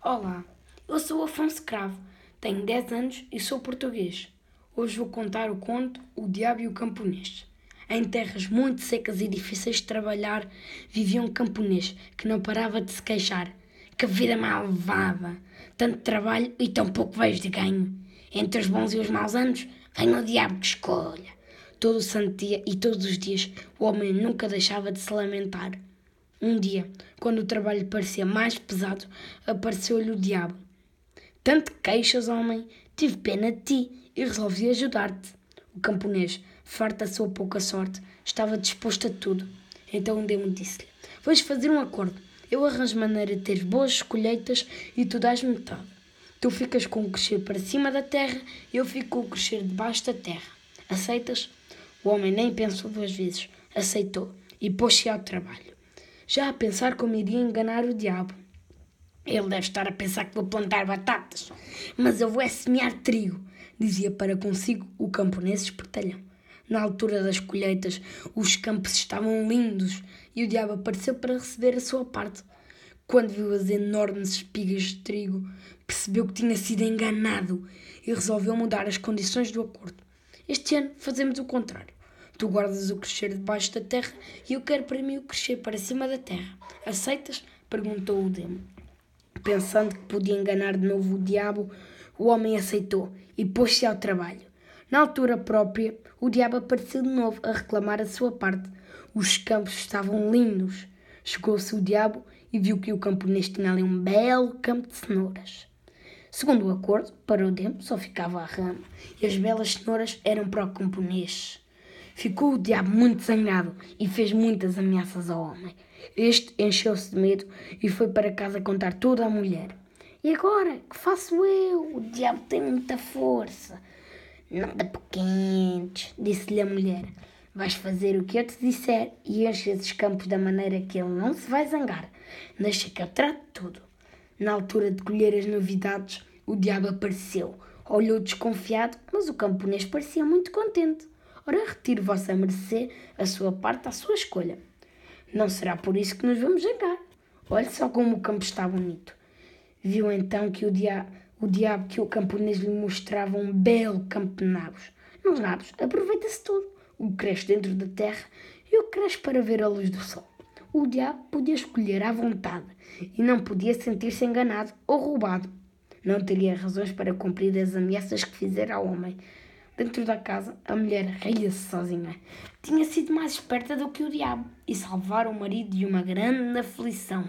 Olá, eu sou Afonso Cravo, tenho 10 anos e sou português. Hoje vou contar o conto O Diabo e o Camponês. Em terras muito secas e difíceis de trabalhar, vivia um camponês que não parava de se queixar. Que vida mal levada! Tanto trabalho e tão pouco vejo de ganho. Entre os bons e os maus anos, vem o diabo que escolha. Todo o santo dia e todos os dias, o homem nunca deixava de se lamentar. Um dia, quando o trabalho parecia mais pesado, apareceu-lhe o diabo. Tanto queixas, homem, tive pena de ti e resolvi ajudar-te. O camponês, farto da sua pouca sorte, estava disposto a tudo. Então o demo disse-lhe: Vamos fazer um acordo. Eu arranjo maneira de ter boas colheitas e tu dás metade. Tu ficas com o crescer para cima da terra e eu fico com o crescer debaixo da terra. Aceitas? O homem nem pensou duas vezes. Aceitou e pôs-se ao trabalho já a pensar como iria enganar o diabo. Ele deve estar a pensar que vou plantar batatas, mas eu vou é semear trigo, dizia para consigo o camponês espertalhão. Na altura das colheitas, os campos estavam lindos e o diabo apareceu para receber a sua parte. Quando viu as enormes espigas de trigo, percebeu que tinha sido enganado e resolveu mudar as condições do acordo. Este ano fazemos o contrário. Tu guardas o crescer debaixo da terra e eu quero para mim o crescer para cima da terra. Aceitas? perguntou o demo. Pensando que podia enganar de novo o diabo, o homem aceitou e pôs-se ao trabalho. Na altura própria, o diabo apareceu de novo a reclamar a sua parte. Os campos estavam lindos. Chegou-se o diabo e viu que o camponês tinha ali um belo campo de cenouras. Segundo o acordo, para o demo só ficava a rama e as belas cenouras eram para o camponês. Ficou o diabo muito zangado e fez muitas ameaças ao homem. Este encheu-se de medo e foi para casa contar tudo à mulher. E agora, que faço eu? O diabo tem muita força. Nada pequenos, disse-lhe a mulher. Vais fazer o que eu te disser e enche esses campos da maneira que ele não se vai zangar. Deixa que eu trato tudo. Na altura de colher as novidades, o diabo apareceu. Olhou desconfiado, mas o camponês parecia muito contente. Ora, retiro vossa mercê a sua parte à sua escolha. Não será por isso que nos vamos jangar. Olhe só como o campo está bonito. Viu então que o, dia, o diabo que o camponês lhe mostrava um belo campo de nabos. Nos nabos aproveita-se tudo. O cresce dentro da terra e o cresce para ver a luz do sol. O diabo podia escolher à vontade e não podia sentir-se enganado ou roubado. Não teria razões para cumprir as ameaças que fizera ao homem, Dentro da casa, a mulher ria-se sozinha. Tinha sido mais esperta do que o diabo e salvar o marido de uma grande aflição.